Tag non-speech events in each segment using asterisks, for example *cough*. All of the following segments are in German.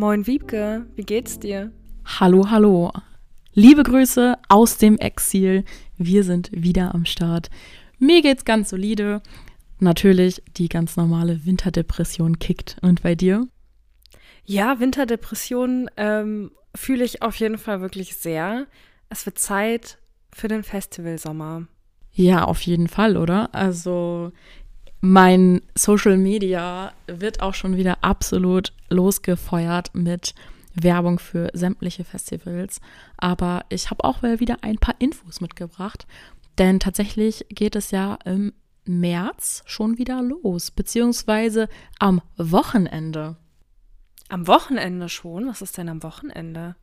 Moin Wiebke, wie geht's dir? Hallo, hallo. Liebe Grüße aus dem Exil. Wir sind wieder am Start. Mir geht's ganz solide natürlich die ganz normale Winterdepression kickt. Und bei dir? Ja, Winterdepression ähm, fühle ich auf jeden Fall wirklich sehr. Es wird Zeit für den Festivalsommer. Ja, auf jeden Fall, oder? Also mein Social Media wird auch schon wieder absolut losgefeuert mit Werbung für sämtliche Festivals. Aber ich habe auch wieder ein paar Infos mitgebracht. Denn tatsächlich geht es ja im März schon wieder los, beziehungsweise am Wochenende. Am Wochenende schon? Was ist denn am Wochenende?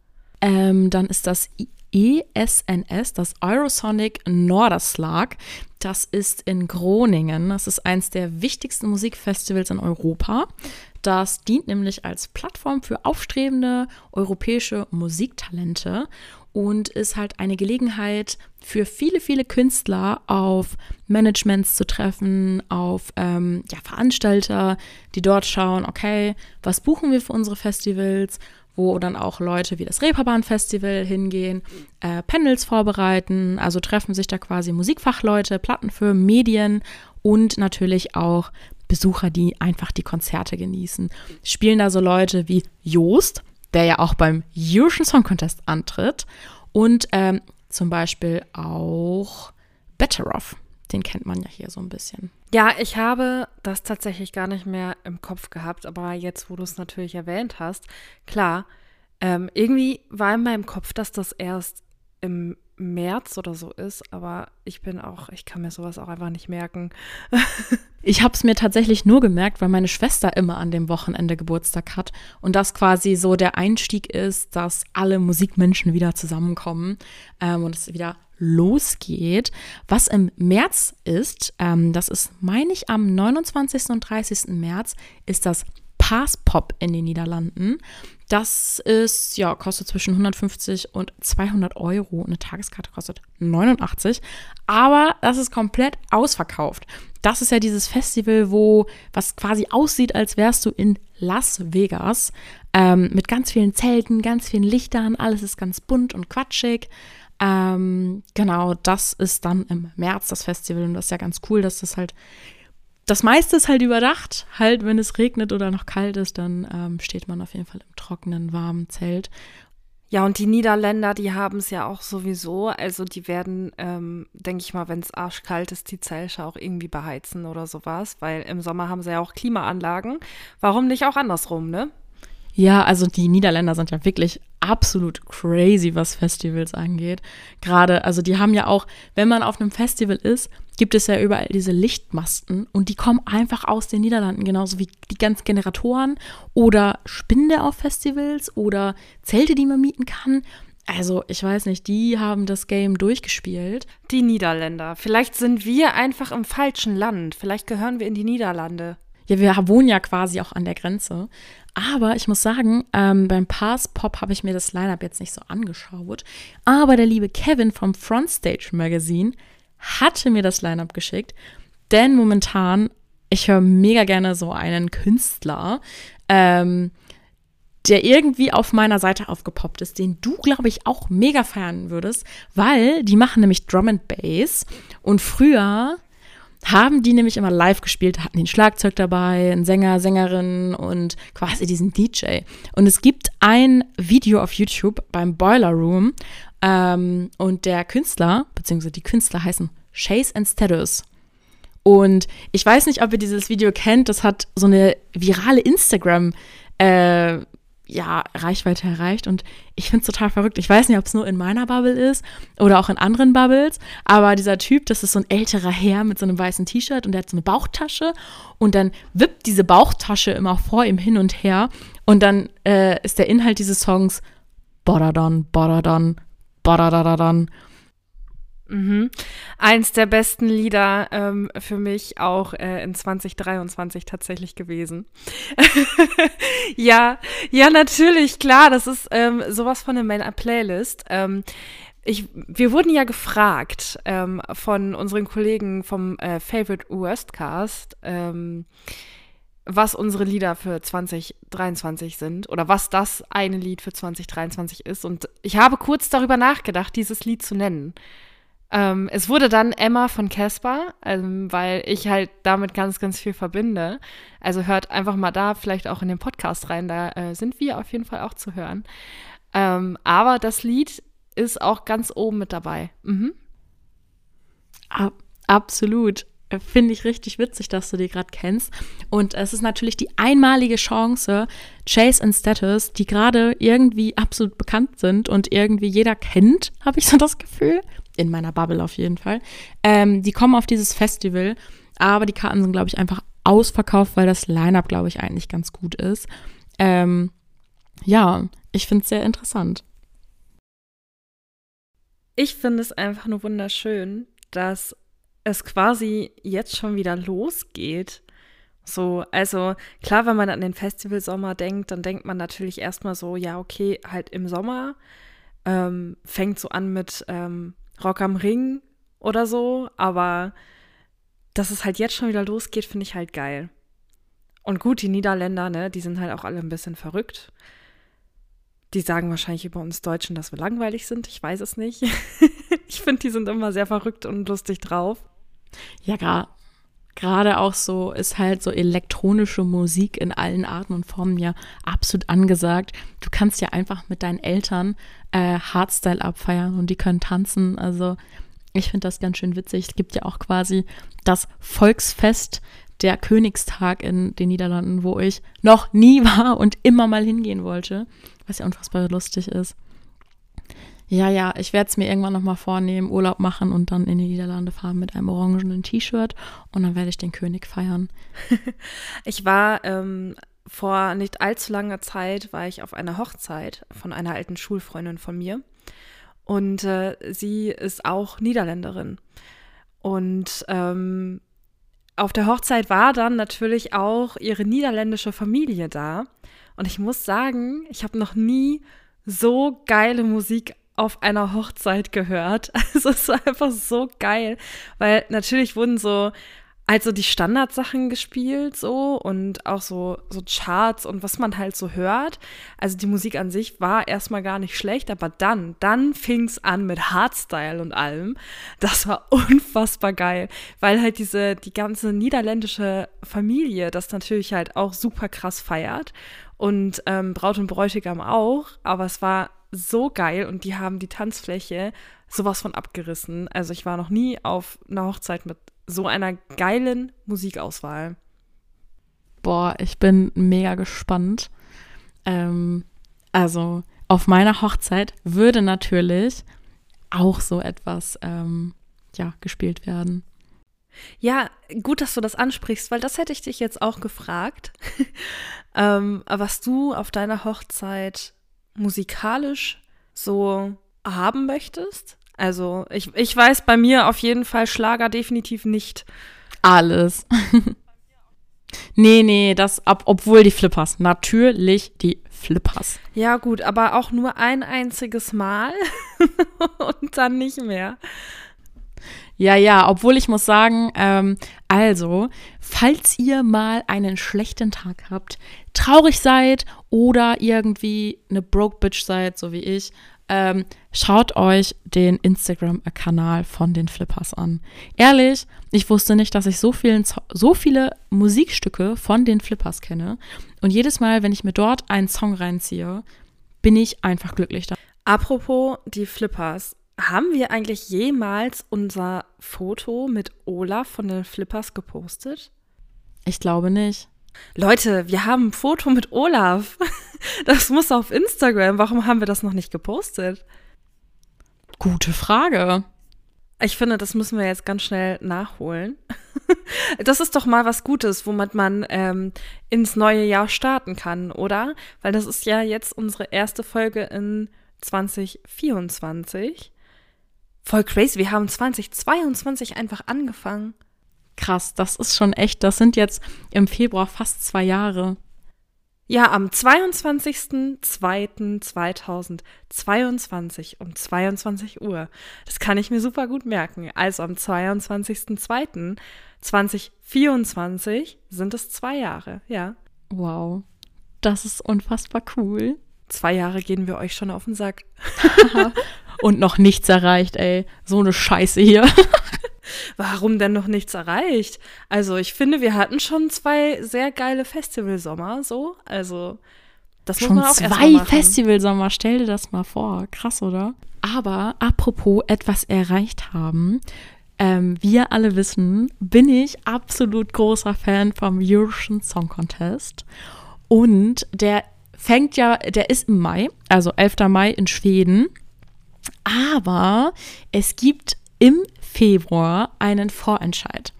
Ähm, dann ist das ESNS, das Eurosonic Norderslag. Das ist in Groningen. Das ist eins der wichtigsten Musikfestivals in Europa. Das dient nämlich als Plattform für aufstrebende europäische Musiktalente und ist halt eine Gelegenheit für viele, viele Künstler auf Managements zu treffen, auf ähm, ja, Veranstalter, die dort schauen, okay, was buchen wir für unsere Festivals, wo dann auch Leute wie das Reeperbahn Festival hingehen, äh, Panels vorbereiten, also treffen sich da quasi Musikfachleute, Plattenfirmen, Medien und natürlich auch Besucher, die einfach die Konzerte genießen. Spielen da so Leute wie Joost, der ja auch beim Eurovision Song Contest antritt. Und ähm, zum Beispiel auch Better Off. Den kennt man ja hier so ein bisschen. Ja, ich habe das tatsächlich gar nicht mehr im Kopf gehabt, aber jetzt, wo du es natürlich erwähnt hast, klar, ähm, irgendwie war in meinem Kopf, dass das erst im März oder so ist, aber ich bin auch, ich kann mir sowas auch einfach nicht merken. *laughs* ich habe es mir tatsächlich nur gemerkt, weil meine Schwester immer an dem Wochenende Geburtstag hat und das quasi so der Einstieg ist, dass alle Musikmenschen wieder zusammenkommen ähm, und es wieder losgeht. Was im März ist, ähm, das ist, meine ich, am 29. und 30. März, ist das Passpop in den Niederlanden. Das ist, ja, kostet zwischen 150 und 200 Euro. Eine Tageskarte kostet 89. Aber das ist komplett ausverkauft. Das ist ja dieses Festival, wo was quasi aussieht, als wärst du in Las Vegas. Ähm, mit ganz vielen Zelten, ganz vielen Lichtern. Alles ist ganz bunt und quatschig. Ähm, genau, das ist dann im März das Festival. Und das ist ja ganz cool, dass das halt das meiste ist halt überdacht. Halt, wenn es regnet oder noch kalt ist, dann ähm, steht man auf jeden Fall im trockenen, warmen Zelt. Ja, und die Niederländer, die haben es ja auch sowieso. Also die werden, ähm, denke ich mal, wenn es arschkalt ist, die Zelte auch irgendwie beheizen oder sowas. Weil im Sommer haben sie ja auch Klimaanlagen. Warum nicht auch andersrum, ne? Ja, also die Niederländer sind ja wirklich absolut crazy, was Festivals angeht. Gerade, also die haben ja auch, wenn man auf einem Festival ist, gibt es ja überall diese Lichtmasten und die kommen einfach aus den Niederlanden, genauso wie die ganzen Generatoren oder Spinde auf Festivals oder Zelte, die man mieten kann. Also, ich weiß nicht, die haben das Game durchgespielt. Die Niederländer. Vielleicht sind wir einfach im falschen Land. Vielleicht gehören wir in die Niederlande. Ja, wir wohnen ja quasi auch an der Grenze. Aber ich muss sagen, ähm, beim Pass Pop habe ich mir das Lineup jetzt nicht so angeschaut. Aber der liebe Kevin vom Frontstage Magazine hatte mir das Lineup geschickt. Denn momentan, ich höre mega gerne so einen Künstler, ähm, der irgendwie auf meiner Seite aufgepoppt ist, den du, glaube ich, auch mega feiern würdest, weil die machen nämlich Drum and Bass. Und früher haben die nämlich immer live gespielt, hatten den Schlagzeug dabei, einen Sänger, Sängerin und quasi diesen DJ. Und es gibt ein Video auf YouTube beim Boiler Room ähm, und der Künstler, beziehungsweise die Künstler heißen Chase and Status. Und ich weiß nicht, ob ihr dieses Video kennt, das hat so eine virale Instagram- äh, ja, Reichweite erreicht. Und ich finde es total verrückt. Ich weiß nicht, ob es nur in meiner Bubble ist oder auch in anderen Bubbles. Aber dieser Typ, das ist so ein älterer Herr mit so einem weißen T-Shirt und der hat so eine Bauchtasche. Und dann wippt diese Bauchtasche immer vor ihm hin und her. Und dann äh, ist der Inhalt dieses Songs Bodadon, Bodadon, Bodadadadon. Mhm. Eins der besten Lieder ähm, für mich auch äh, in 2023 tatsächlich gewesen. *laughs* ja, ja, natürlich, klar, das ist ähm, sowas von in meiner Playlist. Ähm, ich, wir wurden ja gefragt ähm, von unseren Kollegen vom äh, Favorite Worstcast, ähm, was unsere Lieder für 2023 sind oder was das eine Lied für 2023 ist. Und ich habe kurz darüber nachgedacht, dieses Lied zu nennen. Ähm, es wurde dann Emma von Casper, ähm, weil ich halt damit ganz, ganz viel verbinde. Also hört einfach mal da vielleicht auch in den Podcast rein, da äh, sind wir auf jeden Fall auch zu hören. Ähm, aber das Lied ist auch ganz oben mit dabei. Mhm. Ab absolut. Finde ich richtig witzig, dass du die gerade kennst. Und es ist natürlich die einmalige Chance, Chase und Status, die gerade irgendwie absolut bekannt sind und irgendwie jeder kennt, habe ich so das Gefühl in meiner Bubble auf jeden Fall. Ähm, die kommen auf dieses Festival, aber die Karten sind, glaube ich, einfach ausverkauft, weil das Line-up, glaube ich, eigentlich ganz gut ist. Ähm, ja, ich finde es sehr interessant. Ich finde es einfach nur wunderschön, dass es quasi jetzt schon wieder losgeht. So, also klar, wenn man an den Festivalsommer denkt, dann denkt man natürlich erstmal so, ja, okay, halt im Sommer ähm, fängt so an mit ähm, Rock am Ring oder so, aber dass es halt jetzt schon wieder losgeht, finde ich halt geil. Und gut, die Niederländer, ne, die sind halt auch alle ein bisschen verrückt. Die sagen wahrscheinlich über uns Deutschen, dass wir langweilig sind. Ich weiß es nicht. *laughs* ich finde, die sind immer sehr verrückt und lustig drauf. Ja, gerade gerade auch so ist halt so elektronische Musik in allen Arten und Formen ja absolut angesagt. Du kannst ja einfach mit deinen Eltern äh, Hardstyle abfeiern und die können tanzen. Also ich finde das ganz schön witzig. Es gibt ja auch quasi das Volksfest der Königstag in den Niederlanden, wo ich noch nie *laughs* war und immer mal hingehen wollte, was ja unfassbar lustig ist. Ja, ja, ich werde es mir irgendwann nochmal vornehmen, Urlaub machen und dann in die Niederlande fahren mit einem orangenen T-Shirt und dann werde ich den König feiern. *laughs* ich war ähm, vor nicht allzu langer Zeit, war ich auf einer Hochzeit von einer alten Schulfreundin von mir und äh, sie ist auch Niederländerin. Und ähm, auf der Hochzeit war dann natürlich auch ihre niederländische Familie da. Und ich muss sagen, ich habe noch nie so geile Musik auf einer Hochzeit gehört. *laughs* Also es war einfach so geil, weil natürlich wurden so also die Standardsachen gespielt so und auch so so Charts und was man halt so hört. Also die Musik an sich war erstmal gar nicht schlecht, aber dann dann fing's an mit Hardstyle und allem. Das war *laughs* unfassbar geil, weil halt diese die ganze niederländische Familie das natürlich halt auch super krass feiert und ähm, Braut und Bräutigam auch, aber es war so geil und die haben die Tanzfläche sowas von abgerissen. Also ich war noch nie auf einer Hochzeit mit so einer geilen Musikauswahl. Boah, ich bin mega gespannt. Ähm, also auf meiner Hochzeit würde natürlich auch so etwas ähm, ja, gespielt werden. Ja, gut, dass du das ansprichst, weil das hätte ich dich jetzt auch gefragt, *laughs* ähm, was du auf deiner Hochzeit musikalisch so haben möchtest? Also ich, ich weiß bei mir auf jeden Fall Schlager definitiv nicht. Alles. *laughs* nee, nee, das ab, obwohl die Flippers. Natürlich die Flippers. Ja, gut, aber auch nur ein einziges Mal *laughs* und dann nicht mehr. Ja, ja, obwohl ich muss sagen, ähm, also, falls ihr mal einen schlechten Tag habt, traurig seid oder irgendwie eine Broke Bitch seid, so wie ich, ähm, schaut euch den Instagram-Kanal von den Flippers an. Ehrlich, ich wusste nicht, dass ich so, vielen, so viele Musikstücke von den Flippers kenne. Und jedes Mal, wenn ich mir dort einen Song reinziehe, bin ich einfach glücklich. Da. Apropos die Flippers. Haben wir eigentlich jemals unser Foto mit Olaf von den Flippers gepostet? Ich glaube nicht. Leute, wir haben ein Foto mit Olaf. *laughs* Das muss auf Instagram. Warum haben wir das noch nicht gepostet? Gute Frage. Ich finde, das müssen wir jetzt ganz schnell nachholen. *laughs* das ist doch mal was Gutes, womit man ähm, ins neue Jahr starten kann, oder? Weil das ist ja jetzt unsere erste Folge in 2024. Voll crazy, wir haben 2022 einfach angefangen. Krass, das ist schon echt. Das sind jetzt im Februar fast zwei Jahre. Ja, am 22.02.2022 um 22 Uhr. Das kann ich mir super gut merken. Also am 22.02.2024 sind es zwei Jahre, ja. Wow, das ist unfassbar cool. Zwei Jahre gehen wir euch schon auf den Sack. *laughs* Und noch nichts erreicht, ey. So eine Scheiße hier. *laughs* Warum denn noch nichts erreicht? Also, ich finde, wir hatten schon zwei sehr geile Festivalsommer, so. Also, das schon muss man auch zwei Festivalsommer, stell dir das mal vor. Krass, oder? Aber apropos etwas erreicht haben, ähm, wir alle wissen, bin ich absolut großer Fan vom Eurovision Song Contest. Und der fängt ja, der ist im Mai, also 11. Mai in Schweden. Aber es gibt im Februar einen Vorentscheid.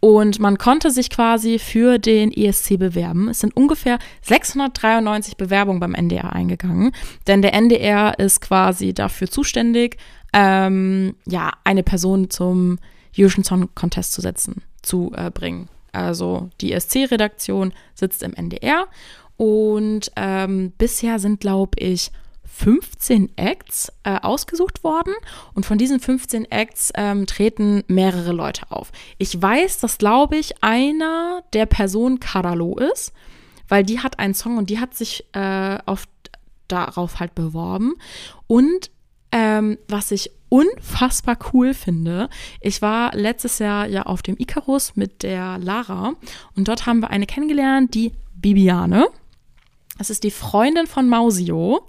Und man konnte sich quasi für den ESC bewerben. Es sind ungefähr 693 Bewerbungen beim NDR eingegangen, denn der NDR ist quasi dafür zuständig, ähm, ja, eine Person zum Eurovision Song Contest zu setzen, zu äh, bringen. Also die ESC-Redaktion sitzt im NDR und ähm, bisher sind, glaube ich, 15 Acts äh, ausgesucht worden und von diesen 15 Acts ähm, treten mehrere Leute auf. Ich weiß, dass, glaube ich, einer der Personen Karalo ist, weil die hat einen Song und die hat sich äh, auf, darauf halt beworben. Und ähm, was ich unfassbar cool finde, ich war letztes Jahr ja auf dem Icarus mit der Lara und dort haben wir eine kennengelernt, die Bibiane. Das ist die Freundin von Mausio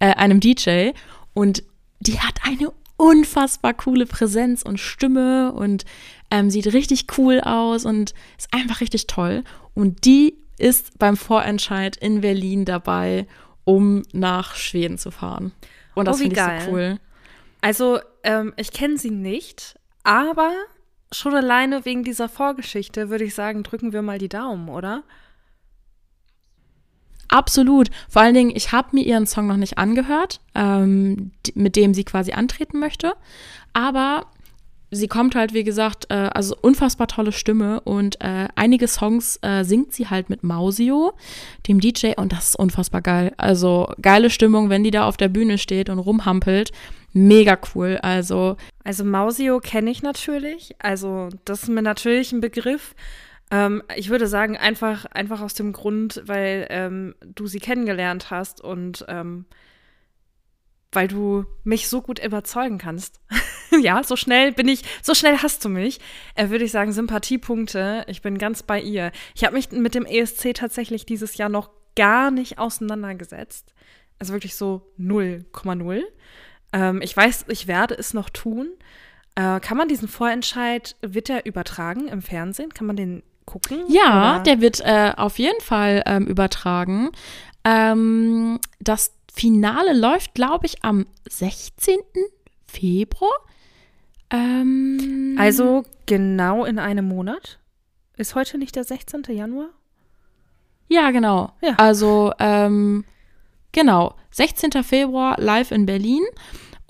äh, einem DJ und die hat eine unfassbar coole Präsenz und Stimme und ähm, sieht richtig cool aus und ist einfach richtig toll. Und die ist beim Vorentscheid in Berlin dabei, um nach Schweden zu fahren. Und das oh, finde ich so cool. Also, ähm, ich kenne sie nicht, aber schon alleine wegen dieser Vorgeschichte würde ich sagen, drücken wir mal die Daumen, oder? Absolut. Vor allen Dingen, ich habe mir ihren Song noch nicht angehört, ähm, mit dem sie quasi antreten möchte. Aber sie kommt halt, wie gesagt, äh, also unfassbar tolle Stimme und äh, einige Songs äh, singt sie halt mit Mausio, dem DJ, und das ist unfassbar geil. Also geile Stimmung, wenn die da auf der Bühne steht und rumhampelt. Mega cool. Also. Also Mausio kenne ich natürlich. Also, das ist mir natürlich ein Begriff. Ähm, ich würde sagen, einfach, einfach aus dem Grund, weil ähm, du sie kennengelernt hast und ähm, weil du mich so gut überzeugen kannst. *laughs* ja, so schnell bin ich, so schnell hast du mich. Äh, würde ich sagen, Sympathiepunkte. Ich bin ganz bei ihr. Ich habe mich mit dem ESC tatsächlich dieses Jahr noch gar nicht auseinandergesetzt. Also wirklich so 0,0. Ähm, ich weiß, ich werde es noch tun. Äh, kann man diesen Vorentscheid, wird der übertragen im Fernsehen? Kann man den gucken? Ja, oder? der wird äh, auf jeden Fall ähm, übertragen. Ähm, das Finale läuft, glaube ich, am 16. Februar. Ähm, also genau in einem Monat. Ist heute nicht der 16. Januar? Ja, genau. Ja. Also, ähm, genau, 16. Februar live in Berlin.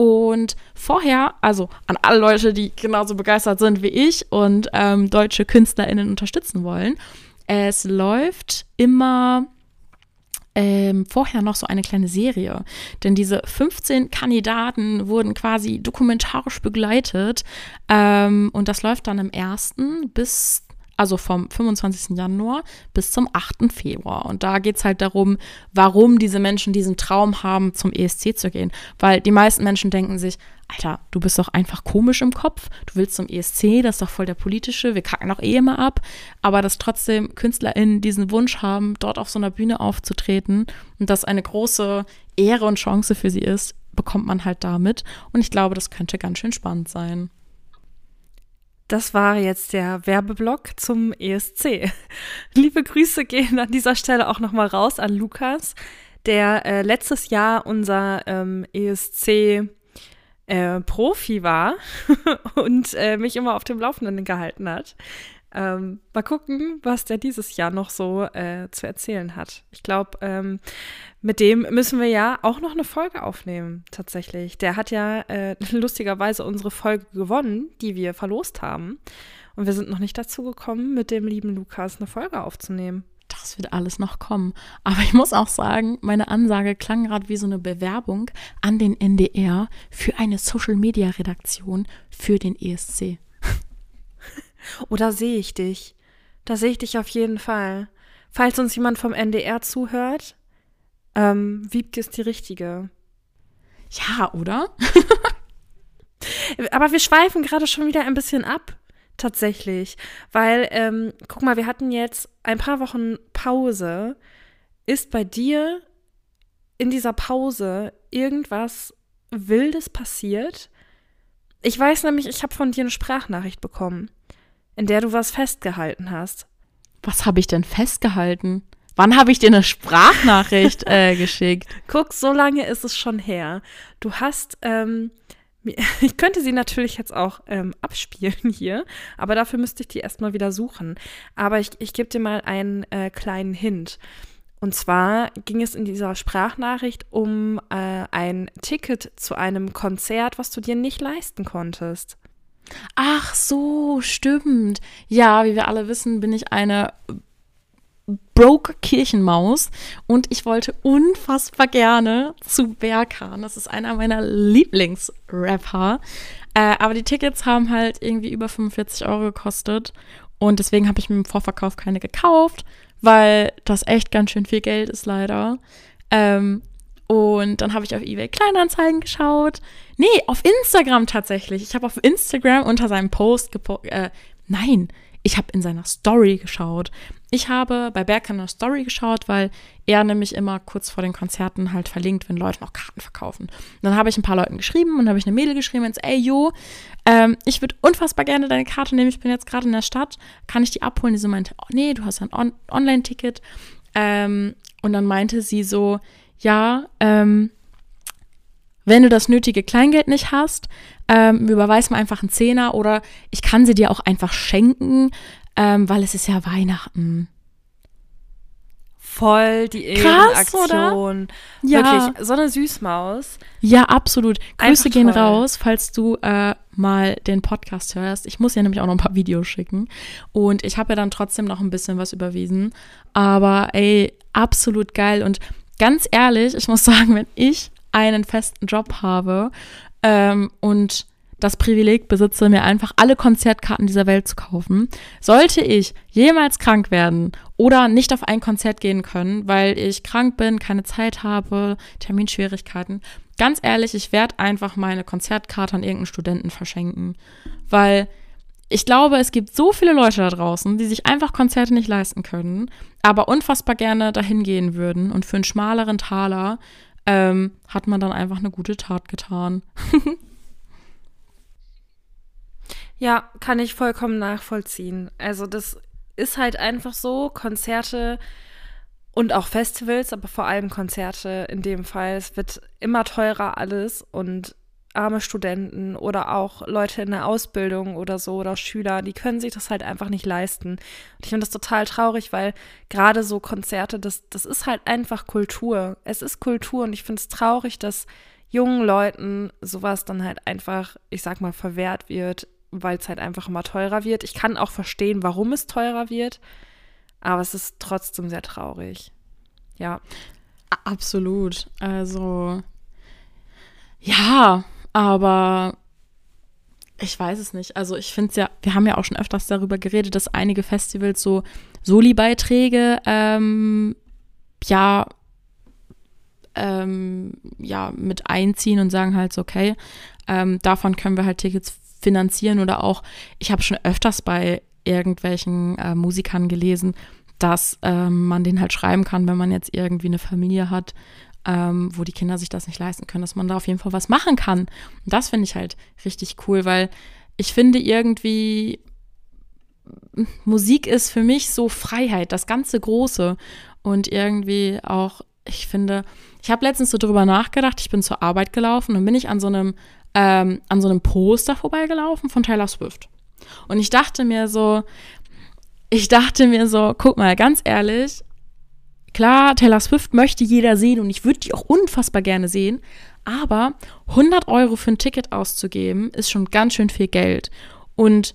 Und vorher, also an alle Leute, die genauso begeistert sind wie ich und ähm, deutsche KünstlerInnen unterstützen wollen, es läuft immer ähm, vorher noch so eine kleine Serie. Denn diese 15 Kandidaten wurden quasi dokumentarisch begleitet. Ähm, und das läuft dann im ersten bis also vom 25. Januar bis zum 8. Februar. Und da geht es halt darum, warum diese Menschen diesen Traum haben, zum ESC zu gehen. Weil die meisten Menschen denken sich, Alter, du bist doch einfach komisch im Kopf, du willst zum ESC, das ist doch voll der politische, wir kacken doch eh immer ab. Aber dass trotzdem KünstlerInnen diesen Wunsch haben, dort auf so einer Bühne aufzutreten und das eine große Ehre und Chance für sie ist, bekommt man halt damit. Und ich glaube, das könnte ganz schön spannend sein. Das war jetzt der Werbeblock zum ESC. *laughs* Liebe Grüße gehen an dieser Stelle auch nochmal raus an Lukas, der äh, letztes Jahr unser ähm, ESC äh, Profi war *laughs* und äh, mich immer auf dem Laufenden gehalten hat. Ähm, mal gucken, was der dieses Jahr noch so äh, zu erzählen hat. Ich glaube, ähm, mit dem müssen wir ja auch noch eine Folge aufnehmen, tatsächlich. Der hat ja äh, *laughs* lustigerweise unsere Folge gewonnen, die wir verlost haben. Und wir sind noch nicht dazu gekommen, mit dem lieben Lukas eine Folge aufzunehmen. Das wird alles noch kommen. Aber ich muss auch sagen, meine Ansage klang gerade wie so eine Bewerbung an den NDR für eine Social-Media-Redaktion für den ESC. Oder sehe ich dich? Da sehe ich dich auf jeden Fall. Falls uns jemand vom NDR zuhört, ähm, Wiebke ist die Richtige. Ja, oder? *laughs* Aber wir schweifen gerade schon wieder ein bisschen ab tatsächlich. Weil, ähm, guck mal, wir hatten jetzt ein paar Wochen Pause. Ist bei dir in dieser Pause irgendwas Wildes passiert? Ich weiß nämlich, ich habe von dir eine Sprachnachricht bekommen, in der du was festgehalten hast. Was habe ich denn festgehalten? Wann habe ich dir eine Sprachnachricht äh, *laughs* geschickt? Guck, so lange ist es schon her. Du hast ähm, *laughs* Ich könnte sie natürlich jetzt auch ähm, abspielen *laughs* hier, aber dafür müsste ich die erstmal wieder suchen. Aber ich, ich gebe dir mal einen äh, kleinen Hint. Und zwar ging es in dieser Sprachnachricht um äh, ein Ticket zu einem Konzert, was du dir nicht leisten konntest. Ach so, stimmt. Ja, wie wir alle wissen, bin ich eine Broke Kirchenmaus und ich wollte unfassbar gerne zu Berkan. Das ist einer meiner Lieblingsrapper. Äh, aber die Tickets haben halt irgendwie über 45 Euro gekostet und deswegen habe ich mir im Vorverkauf keine gekauft, weil das echt ganz schön viel Geld ist leider. Ähm, und dann habe ich auf eBay Kleinanzeigen geschaut. Nee, auf Instagram tatsächlich. Ich habe auf Instagram unter seinem Post gepostet. Äh, nein, ich habe in seiner Story geschaut. Ich habe bei Berg in Story geschaut, weil er nämlich immer kurz vor den Konzerten halt verlinkt, wenn Leute noch Karten verkaufen. Und dann habe ich ein paar Leuten geschrieben und habe ich eine Mail geschrieben so, ey, yo, ähm, ich würde unfassbar gerne deine Karte nehmen, ich bin jetzt gerade in der Stadt, kann ich die abholen? Die so meinte, oh nee, du hast ein On Online-Ticket. Ähm, und dann meinte sie so, ja, ähm, wenn du das nötige Kleingeld nicht hast, ähm, überweis mir einfach einen Zehner oder ich kann sie dir auch einfach schenken, ähm, weil es ist ja Weihnachten. Voll die Ehrenaktion. Ja. Wirklich, so eine Süßmaus. Ja, absolut. Grüße Einfach gehen toll. raus, falls du äh, mal den Podcast hörst. Ich muss ja nämlich auch noch ein paar Videos schicken. Und ich habe ja dann trotzdem noch ein bisschen was überwiesen. Aber ey, absolut geil. Und ganz ehrlich, ich muss *laughs* sagen, wenn ich einen festen Job habe ähm, und das Privileg besitze, mir einfach alle Konzertkarten dieser Welt zu kaufen. Sollte ich jemals krank werden oder nicht auf ein Konzert gehen können, weil ich krank bin, keine Zeit habe, Terminschwierigkeiten, ganz ehrlich, ich werde einfach meine Konzertkarte an irgendeinen Studenten verschenken, weil ich glaube, es gibt so viele Leute da draußen, die sich einfach Konzerte nicht leisten können, aber unfassbar gerne dahin gehen würden und für einen schmaleren Taler ähm, hat man dann einfach eine gute Tat getan. *laughs* Ja, kann ich vollkommen nachvollziehen. Also das ist halt einfach so, Konzerte und auch Festivals, aber vor allem Konzerte in dem Fall, es wird immer teurer alles und arme Studenten oder auch Leute in der Ausbildung oder so oder Schüler, die können sich das halt einfach nicht leisten. Und ich finde das total traurig, weil gerade so Konzerte, das, das ist halt einfach Kultur. Es ist Kultur und ich finde es traurig, dass jungen Leuten sowas dann halt einfach, ich sag mal, verwehrt wird weil es halt einfach immer teurer wird. Ich kann auch verstehen, warum es teurer wird, aber es ist trotzdem sehr traurig. Ja. Absolut. Also, ja, aber ich weiß es nicht. Also ich finde es ja, wir haben ja auch schon öfters darüber geredet, dass einige Festivals so Soli-Beiträge ähm, ja, ähm, ja mit einziehen und sagen halt so, okay, ähm, davon können wir halt Tickets finanzieren oder auch, ich habe schon öfters bei irgendwelchen äh, Musikern gelesen, dass ähm, man den halt schreiben kann, wenn man jetzt irgendwie eine Familie hat, ähm, wo die Kinder sich das nicht leisten können, dass man da auf jeden Fall was machen kann. Und das finde ich halt richtig cool, weil ich finde irgendwie, Musik ist für mich so Freiheit, das ganze Große. Und irgendwie auch, ich finde, ich habe letztens so drüber nachgedacht, ich bin zur Arbeit gelaufen und bin ich an so einem ähm, an so einem Poster vorbeigelaufen von Taylor Swift. Und ich dachte mir so, ich dachte mir so, guck mal, ganz ehrlich, klar, Taylor Swift möchte jeder sehen und ich würde die auch unfassbar gerne sehen, aber 100 Euro für ein Ticket auszugeben, ist schon ganz schön viel Geld. Und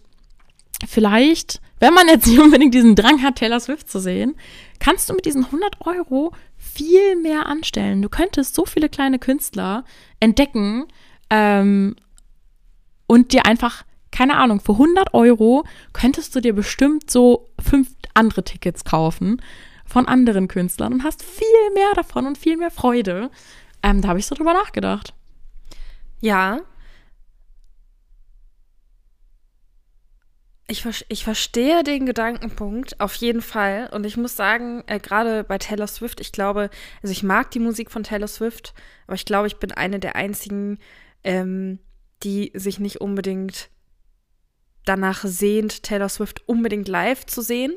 vielleicht, wenn man jetzt nicht unbedingt diesen Drang hat, Taylor Swift zu sehen, kannst du mit diesen 100 Euro viel mehr anstellen. Du könntest so viele kleine Künstler entdecken ähm, und dir einfach keine Ahnung, für 100 Euro könntest du dir bestimmt so fünf andere Tickets kaufen von anderen Künstlern und hast viel mehr davon und viel mehr Freude. Ähm, da habe ich so drüber nachgedacht. Ja. Ich, ich verstehe den Gedankenpunkt auf jeden Fall. Und ich muss sagen, äh, gerade bei Taylor Swift, ich glaube, also ich mag die Musik von Taylor Swift, aber ich glaube, ich bin eine der einzigen, ähm, die sich nicht unbedingt danach sehnt, Taylor Swift unbedingt live zu sehen.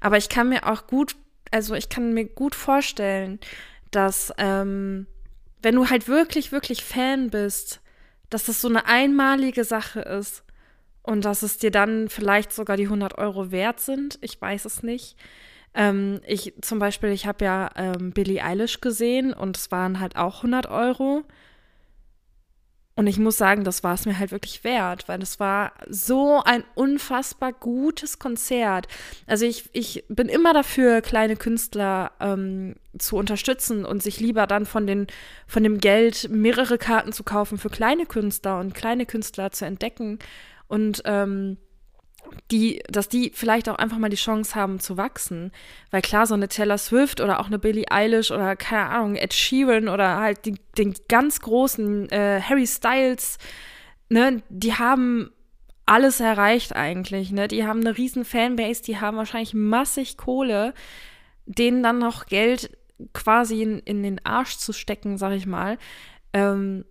Aber ich kann mir auch gut, also ich kann mir gut vorstellen, dass ähm, wenn du halt wirklich, wirklich Fan bist, dass das so eine einmalige Sache ist und dass es dir dann vielleicht sogar die 100 Euro wert sind. Ich weiß es nicht. Ähm, ich zum Beispiel, ich habe ja ähm, Billie Eilish gesehen und es waren halt auch 100 Euro. Und ich muss sagen, das war es mir halt wirklich wert, weil es war so ein unfassbar gutes Konzert. Also ich, ich bin immer dafür, kleine Künstler ähm, zu unterstützen und sich lieber dann von, den, von dem Geld mehrere Karten zu kaufen für kleine Künstler und kleine Künstler zu entdecken. Und ähm, die, dass die vielleicht auch einfach mal die Chance haben zu wachsen. Weil klar, so eine Taylor Swift oder auch eine Billie Eilish oder keine Ahnung, Ed Sheeran oder halt die, den ganz großen äh, Harry Styles, ne, die haben alles erreicht eigentlich, ne? Die haben eine riesen Fanbase, die haben wahrscheinlich massig Kohle, denen dann noch Geld quasi in, in den Arsch zu stecken, sag ich mal. Ähm,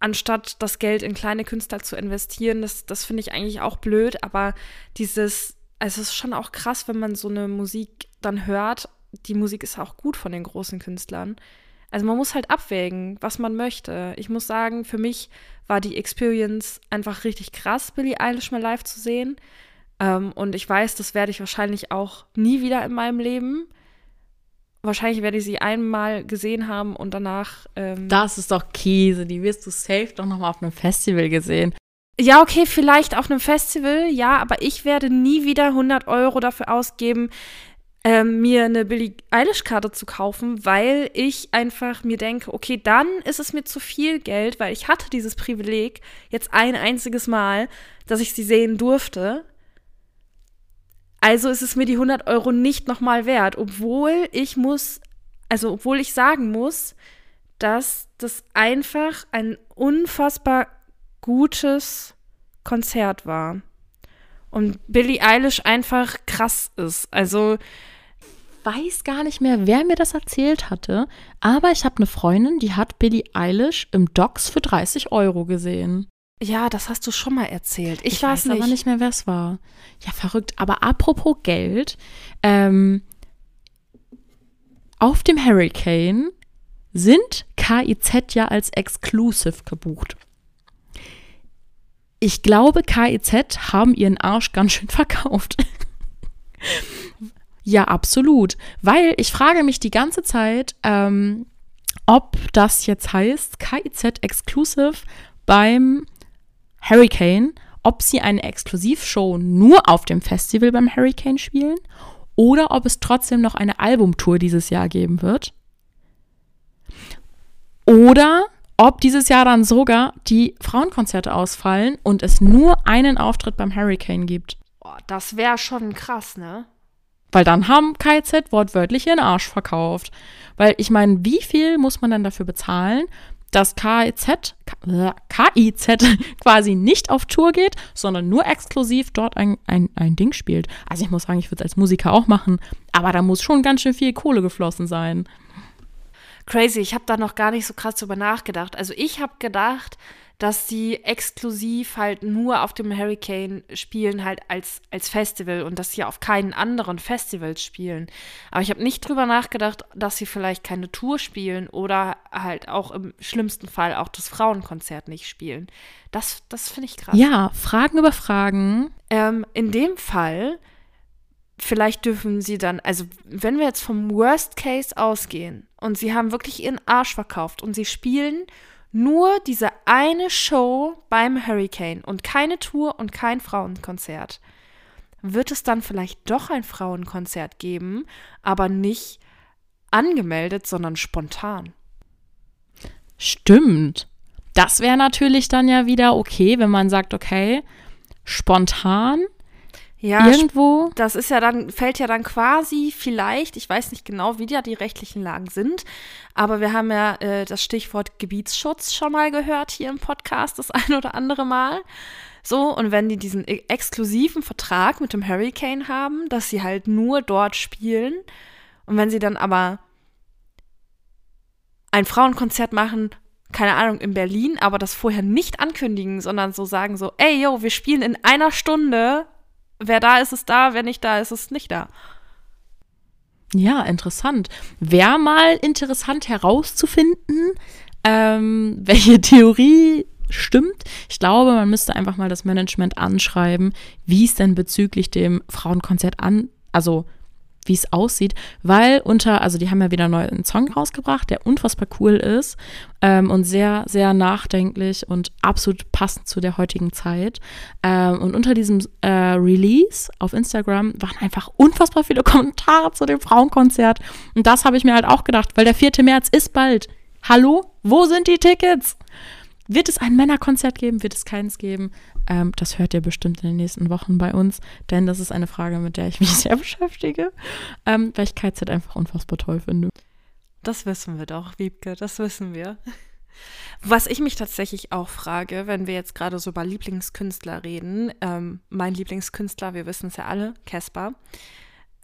anstatt das Geld in kleine Künstler zu investieren. Das, das finde ich eigentlich auch blöd, aber dieses, also es ist schon auch krass, wenn man so eine Musik dann hört. Die Musik ist auch gut von den großen Künstlern. Also man muss halt abwägen, was man möchte. Ich muss sagen, für mich war die Experience einfach richtig krass, Billie Eilish mal live zu sehen. Ähm, und ich weiß, das werde ich wahrscheinlich auch nie wieder in meinem Leben wahrscheinlich werde ich sie einmal gesehen haben und danach. Ähm das ist doch Käse, die wirst du safe doch nochmal auf einem Festival gesehen. Ja, okay, vielleicht auf einem Festival, ja, aber ich werde nie wieder 100 Euro dafür ausgeben, ähm, mir eine Billie Eilish-Karte zu kaufen, weil ich einfach mir denke, okay, dann ist es mir zu viel Geld, weil ich hatte dieses Privileg jetzt ein einziges Mal, dass ich sie sehen durfte. Also ist es mir die 100 Euro nicht nochmal wert, obwohl ich muss, also obwohl ich sagen muss, dass das einfach ein unfassbar gutes Konzert war. Und Billie Eilish einfach krass ist. Also weiß gar nicht mehr, wer mir das erzählt hatte, aber ich habe eine Freundin, die hat Billie Eilish im Docks für 30 Euro gesehen. Ja, das hast du schon mal erzählt. Ich, ich weiß, weiß aber nicht mehr, wer es war. Ja, verrückt. Aber apropos Geld, ähm, auf dem Hurricane sind KIZ ja als Exclusive gebucht. Ich glaube, KIZ haben ihren Arsch ganz schön *laughs* verkauft. ja, absolut. Weil ich frage mich die ganze Zeit, ähm, ob das jetzt heißt, KIZ Exclusive beim Hurricane, ob sie eine Exklusivshow nur auf dem Festival beim Hurricane spielen oder ob es trotzdem noch eine Albumtour dieses Jahr geben wird. Oder ob dieses Jahr dann sogar die Frauenkonzerte ausfallen und es nur einen Auftritt beim Hurricane gibt. Boah, das wäre schon krass, ne? Weil dann haben KZ wortwörtlich ihren Arsch verkauft. Weil ich meine, wie viel muss man dann dafür bezahlen, dass KIZ, KIZ *laughs* quasi nicht auf Tour geht, sondern nur exklusiv dort ein, ein, ein Ding spielt. Also ich muss sagen, ich würde es als Musiker auch machen, aber da muss schon ganz schön viel Kohle geflossen sein. Crazy, ich habe da noch gar nicht so krass drüber nachgedacht. Also ich habe gedacht, dass sie exklusiv halt nur auf dem Hurricane spielen, halt als, als Festival und dass sie auf keinen anderen Festivals spielen. Aber ich habe nicht drüber nachgedacht, dass sie vielleicht keine Tour spielen oder halt auch im schlimmsten Fall auch das Frauenkonzert nicht spielen. Das, das finde ich krass. Ja, Fragen über Fragen. Ähm, in dem Fall, vielleicht dürfen sie dann, also wenn wir jetzt vom Worst Case ausgehen und sie haben wirklich ihren Arsch verkauft und sie spielen nur diese eine Show beim Hurricane und keine Tour und kein Frauenkonzert. Wird es dann vielleicht doch ein Frauenkonzert geben, aber nicht angemeldet, sondern spontan? Stimmt. Das wäre natürlich dann ja wieder okay, wenn man sagt, okay, spontan ja, irgendwo. Das ist ja dann, fällt ja dann quasi vielleicht, ich weiß nicht genau, wie ja die rechtlichen Lagen sind, aber wir haben ja äh, das Stichwort Gebietsschutz schon mal gehört hier im Podcast das *laughs* ein oder andere Mal. So, und wenn die diesen e-, exklusiven Vertrag mit dem Hurricane haben, dass sie halt nur dort spielen, und wenn sie dann aber ein Frauenkonzert machen, keine Ahnung, in Berlin, aber das vorher nicht ankündigen, sondern so sagen so, ey, yo, wir spielen in einer Stunde wer da ist, ist da, wer nicht da ist, ist nicht da. Ja, interessant. Wäre mal interessant herauszufinden, ähm, *laughs* welche Theorie stimmt. Ich glaube, man müsste einfach mal das Management anschreiben, wie es denn bezüglich dem Frauenkonzert an, also wie es aussieht, weil unter, also die haben ja wieder einen neuen Song rausgebracht, der unfassbar cool ist ähm, und sehr, sehr nachdenklich und absolut passend zu der heutigen Zeit. Ähm, und unter diesem äh, Release auf Instagram waren einfach unfassbar viele *laughs* Kommentare zu dem Frauenkonzert. Und das habe ich mir halt auch gedacht, weil der 4. März ist bald. Hallo, wo sind die Tickets? Wird es ein Männerkonzert geben? Wird es keins geben? Ähm, das hört ihr bestimmt in den nächsten Wochen bei uns, denn das ist eine Frage, mit der ich mich *laughs* sehr beschäftige, ähm, weil ich KZ einfach unfassbar toll finde. Das wissen wir doch, Wiebke, das wissen wir. Was ich mich tatsächlich auch frage, wenn wir jetzt gerade so über Lieblingskünstler reden, ähm, mein Lieblingskünstler, wir wissen es ja alle, Casper,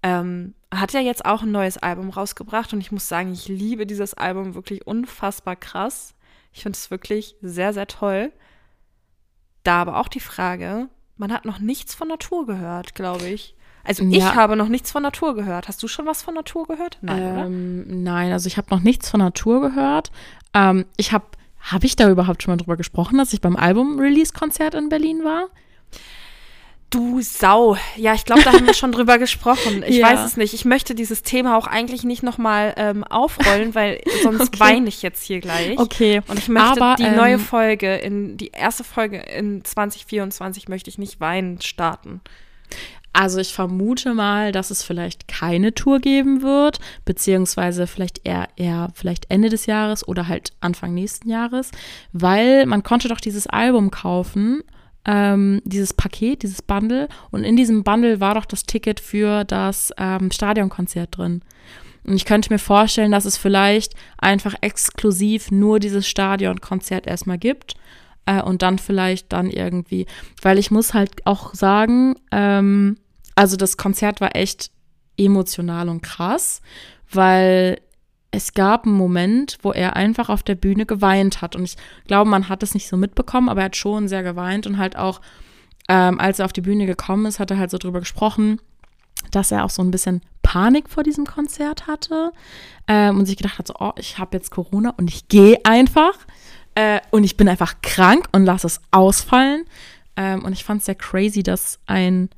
ähm, hat ja jetzt auch ein neues Album rausgebracht und ich muss sagen, ich liebe dieses Album wirklich unfassbar krass. Ich finde es wirklich sehr, sehr toll. Da aber auch die Frage, man hat noch nichts von Natur gehört, glaube ich. Also ich ja. habe noch nichts von Natur gehört. Hast du schon was von Natur gehört? Nein, ähm, Nein, also ich habe noch nichts von Natur gehört. Ähm, ich habe, habe ich da überhaupt schon mal drüber gesprochen, dass ich beim Album-Release-Konzert in Berlin war? Du Sau. Ja, ich glaube, da haben wir schon drüber *laughs* gesprochen. Ich ja. weiß es nicht. Ich möchte dieses Thema auch eigentlich nicht nochmal ähm, aufrollen, weil *laughs* sonst okay. weine ich jetzt hier gleich. Okay. Und ich möchte Aber, die ähm, neue Folge, in die erste Folge in 2024 möchte ich nicht weinen starten. Also ich vermute mal, dass es vielleicht keine Tour geben wird, beziehungsweise vielleicht eher, eher vielleicht Ende des Jahres oder halt Anfang nächsten Jahres, weil man konnte doch dieses Album kaufen ähm, dieses Paket, dieses Bundle. Und in diesem Bundle war doch das Ticket für das ähm, Stadionkonzert drin. Und ich könnte mir vorstellen, dass es vielleicht einfach exklusiv nur dieses Stadionkonzert erstmal gibt. Äh, und dann vielleicht dann irgendwie, weil ich muss halt auch sagen, ähm, also das Konzert war echt emotional und krass, weil es gab einen Moment, wo er einfach auf der Bühne geweint hat. Und ich glaube, man hat es nicht so mitbekommen, aber er hat schon sehr geweint und halt auch, ähm, als er auf die Bühne gekommen ist, hat er halt so drüber gesprochen, dass er auch so ein bisschen Panik vor diesem Konzert hatte ähm, und sich gedacht hat, so, oh, ich habe jetzt Corona und ich gehe einfach äh, und ich bin einfach krank und lasse es ausfallen. Ähm, und ich fand es sehr crazy, dass ein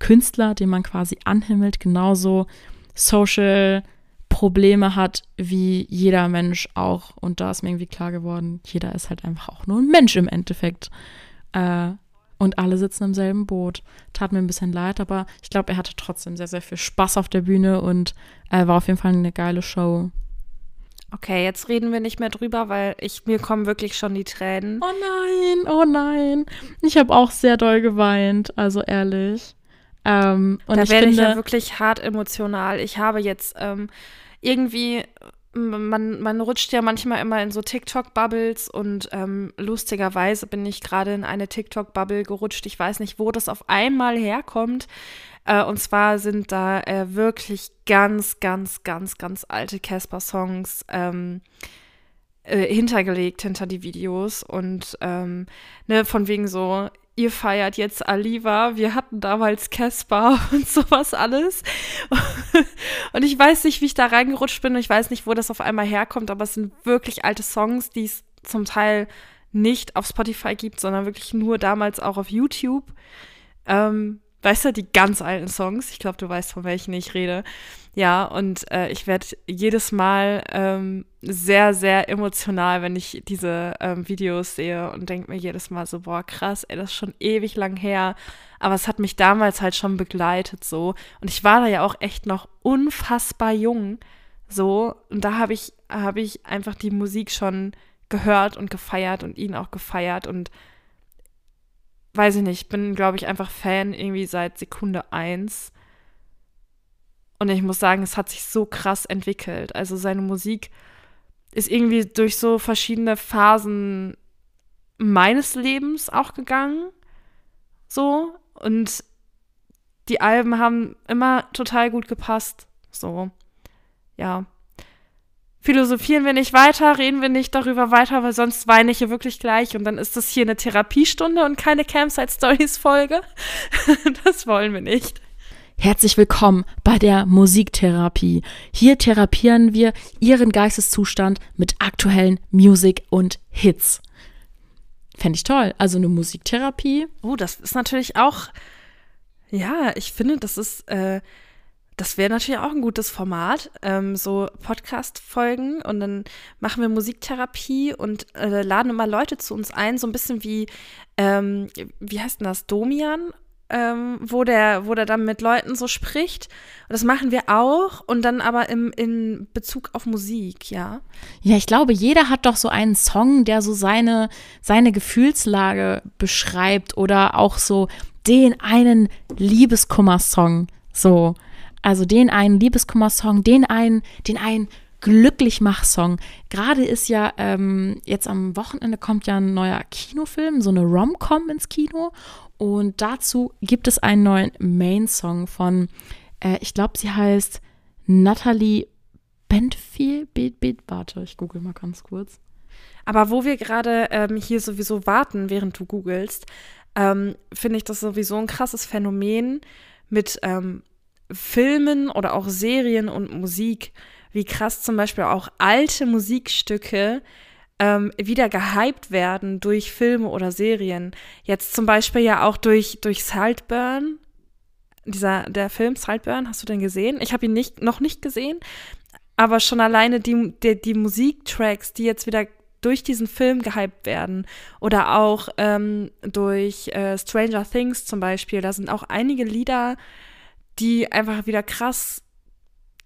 Künstler, den man quasi anhimmelt, genauso social Probleme hat, wie jeder Mensch auch. Und da ist mir irgendwie klar geworden, jeder ist halt einfach auch nur ein Mensch im Endeffekt. Äh, und alle sitzen im selben Boot. Tat mir ein bisschen leid, aber ich glaube, er hatte trotzdem sehr, sehr viel Spaß auf der Bühne und äh, war auf jeden Fall eine geile Show. Okay, jetzt reden wir nicht mehr drüber, weil ich mir kommen wirklich schon die Tränen. Oh nein, oh nein. Ich habe auch sehr doll geweint, also ehrlich. Ähm, und da ich werde ich ja wirklich hart emotional. Ich habe jetzt ähm, irgendwie, man, man rutscht ja manchmal immer in so TikTok-Bubbles und ähm, lustigerweise bin ich gerade in eine TikTok-Bubble gerutscht. Ich weiß nicht, wo das auf einmal herkommt. Äh, und zwar sind da äh, wirklich ganz, ganz, ganz, ganz alte Casper-Songs. Ähm, äh, hintergelegt hinter die Videos und ähm, ne, von wegen so, ihr feiert jetzt Aliva, wir hatten damals Casper *laughs* und sowas alles. und ich weiß nicht, wie ich da reingerutscht bin und ich weiß nicht, wo das auf einmal herkommt, aber es sind wirklich alte Songs, die es zum Teil nicht auf Spotify gibt, sondern wirklich nur damals auch auf YouTube. Ähm, weißt du, die ganz alten Songs, ich glaube, du weißt, von welchen ich rede. Ja, und äh, ich werde jedes Mal ähm, sehr, sehr emotional, wenn ich diese ähm, Videos sehe und denke mir jedes Mal so, boah, krass, ey, das ist schon ewig lang her. Aber es hat mich damals halt schon begleitet so. Und ich war da ja auch echt noch unfassbar jung. So, und da habe ich, habe ich einfach die Musik schon gehört und gefeiert und ihn auch gefeiert und weiß ich nicht, bin, glaube ich, einfach Fan irgendwie seit Sekunde eins. Und ich muss sagen, es hat sich so krass entwickelt. Also seine Musik ist irgendwie durch so verschiedene Phasen meines Lebens auch gegangen. So. Und die Alben haben immer total gut gepasst. So. Ja philosophieren wir nicht weiter, reden wir nicht darüber weiter, weil sonst weine ich hier wirklich gleich und dann ist das hier eine Therapiestunde und keine Campsite Stories Folge. *laughs* das wollen wir nicht. Herzlich willkommen bei der Musiktherapie. Hier therapieren wir Ihren Geisteszustand mit aktuellen Musik und Hits. Fände ich toll. Also eine Musiktherapie. Oh, das ist natürlich auch, ja, ich finde, das ist äh, das wäre natürlich auch ein gutes Format, ähm, so Podcast-Folgen und dann machen wir Musiktherapie und äh, laden immer Leute zu uns ein, so ein bisschen wie, ähm, wie heißt denn das, Domian, ähm, wo, der, wo der dann mit Leuten so spricht. Das machen wir auch und dann aber im, in Bezug auf Musik, ja. Ja, ich glaube, jeder hat doch so einen Song, der so seine, seine Gefühlslage beschreibt oder auch so den einen Liebeskummer-Song. So. Also den einen Liebeskummer-Song, den einen, den einen Glücklichmach-Song. Gerade ist ja, ähm, jetzt am Wochenende kommt ja ein neuer Kinofilm, so eine Rom-Com ins Kino. Und dazu gibt es einen neuen Main-Song von, äh, ich glaube, sie heißt Natalie Bentfield. Warte, ich google mal ganz kurz. Aber wo wir gerade ähm, hier sowieso warten, während du googelst, ähm, finde ich das sowieso ein krasses Phänomen mit ähm, Filmen oder auch Serien und Musik, wie krass zum Beispiel auch alte Musikstücke ähm, wieder gehypt werden durch Filme oder Serien. Jetzt zum Beispiel ja auch durch, durch Saltburn. Dieser, der Film Saltburn, hast du den gesehen? Ich habe ihn nicht, noch nicht gesehen, aber schon alleine die, die, die Musiktracks, die jetzt wieder durch diesen Film gehypt werden oder auch ähm, durch äh, Stranger Things zum Beispiel, da sind auch einige Lieder die einfach wieder krass,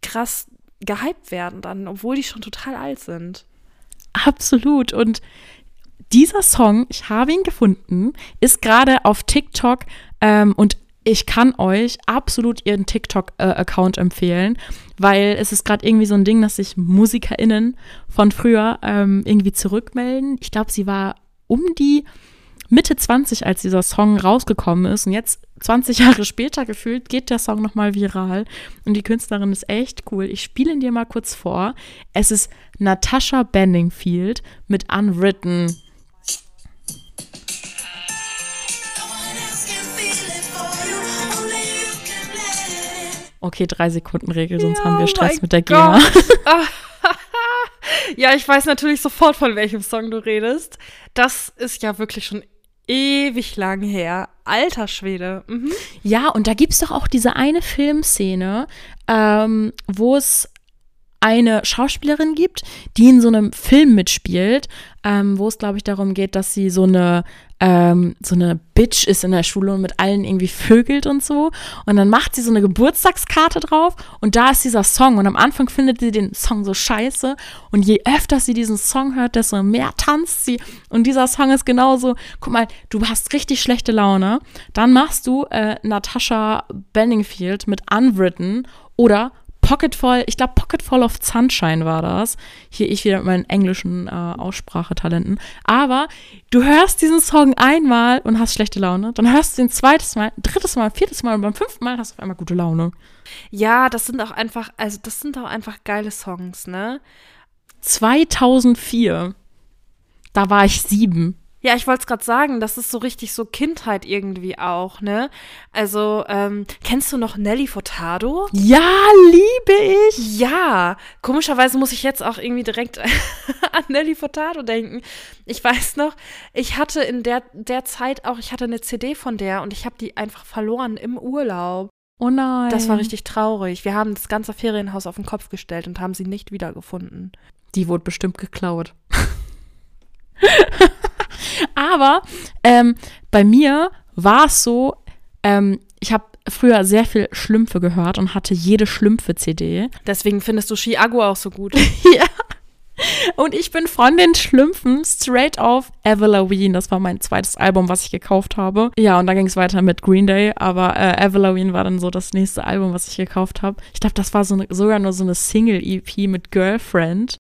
krass gehypt werden dann, obwohl die schon total alt sind. Absolut. Und dieser Song, ich habe ihn gefunden, ist gerade auf TikTok ähm, und ich kann euch absolut ihren TikTok-Account äh, empfehlen, weil es ist gerade irgendwie so ein Ding, dass sich MusikerInnen von früher ähm, irgendwie zurückmelden. Ich glaube, sie war um die Mitte 20, als dieser Song rausgekommen ist. Und jetzt, 20 Jahre später gefühlt, geht der Song nochmal viral. Und die Künstlerin ist echt cool. Ich spiele ihn dir mal kurz vor. Es ist Natasha Benningfield mit Unwritten. Okay, drei Sekunden Regel, sonst ja, haben wir Stress mit der GEMA. *laughs* *laughs* ja, ich weiß natürlich sofort, von welchem Song du redest. Das ist ja wirklich schon ewig lang her. Alter Schwede. Mhm. Ja, und da gibt es doch auch diese eine Filmszene, ähm, wo es eine Schauspielerin gibt, die in so einem Film mitspielt, ähm, wo es, glaube ich, darum geht, dass sie so eine, ähm, so eine Bitch ist in der Schule und mit allen irgendwie vögelt und so. Und dann macht sie so eine Geburtstagskarte drauf und da ist dieser Song. Und am Anfang findet sie den Song so scheiße. Und je öfter sie diesen Song hört, desto mehr tanzt sie. Und dieser Song ist genauso, guck mal, du hast richtig schlechte Laune. Dann machst du äh, Natasha Benningfield mit Unwritten oder Pocketful, ich glaube Pocketful of Sunshine war das. Hier ich wieder mit meinen englischen äh, Aussprachetalenten. Aber du hörst diesen Song einmal und hast schlechte Laune. Dann hörst du den zweites Mal, drittes Mal, viertes Mal und beim fünften Mal hast du auf einmal gute Laune. Ja, das sind auch einfach, also das sind auch einfach geile Songs, ne? 2004. Da war ich sieben. Ja, ich wollte es gerade sagen, das ist so richtig so Kindheit irgendwie auch, ne? Also, ähm, kennst du noch Nelly Furtado? Ja, liebe ich. Ja, komischerweise muss ich jetzt auch irgendwie direkt *laughs* an Nelly Furtado denken. Ich weiß noch, ich hatte in der, der Zeit auch, ich hatte eine CD von der und ich habe die einfach verloren im Urlaub. Oh nein. Das war richtig traurig. Wir haben das ganze Ferienhaus auf den Kopf gestellt und haben sie nicht wiedergefunden. Die wurde bestimmt geklaut. *laughs* Aber ähm, bei mir war es so, ähm, ich habe früher sehr viel Schlümpfe gehört und hatte jede Schlümpfe-CD. Deswegen findest du Chiago auch so gut. *laughs* ja. Und ich bin von den Schlümpfen straight auf Everlaween. Das war mein zweites Album, was ich gekauft habe. Ja, und dann ging es weiter mit Green Day, aber äh, Everlaween war dann so das nächste Album, was ich gekauft habe. Ich glaube, das war so ne, sogar nur so eine Single-EP mit Girlfriend.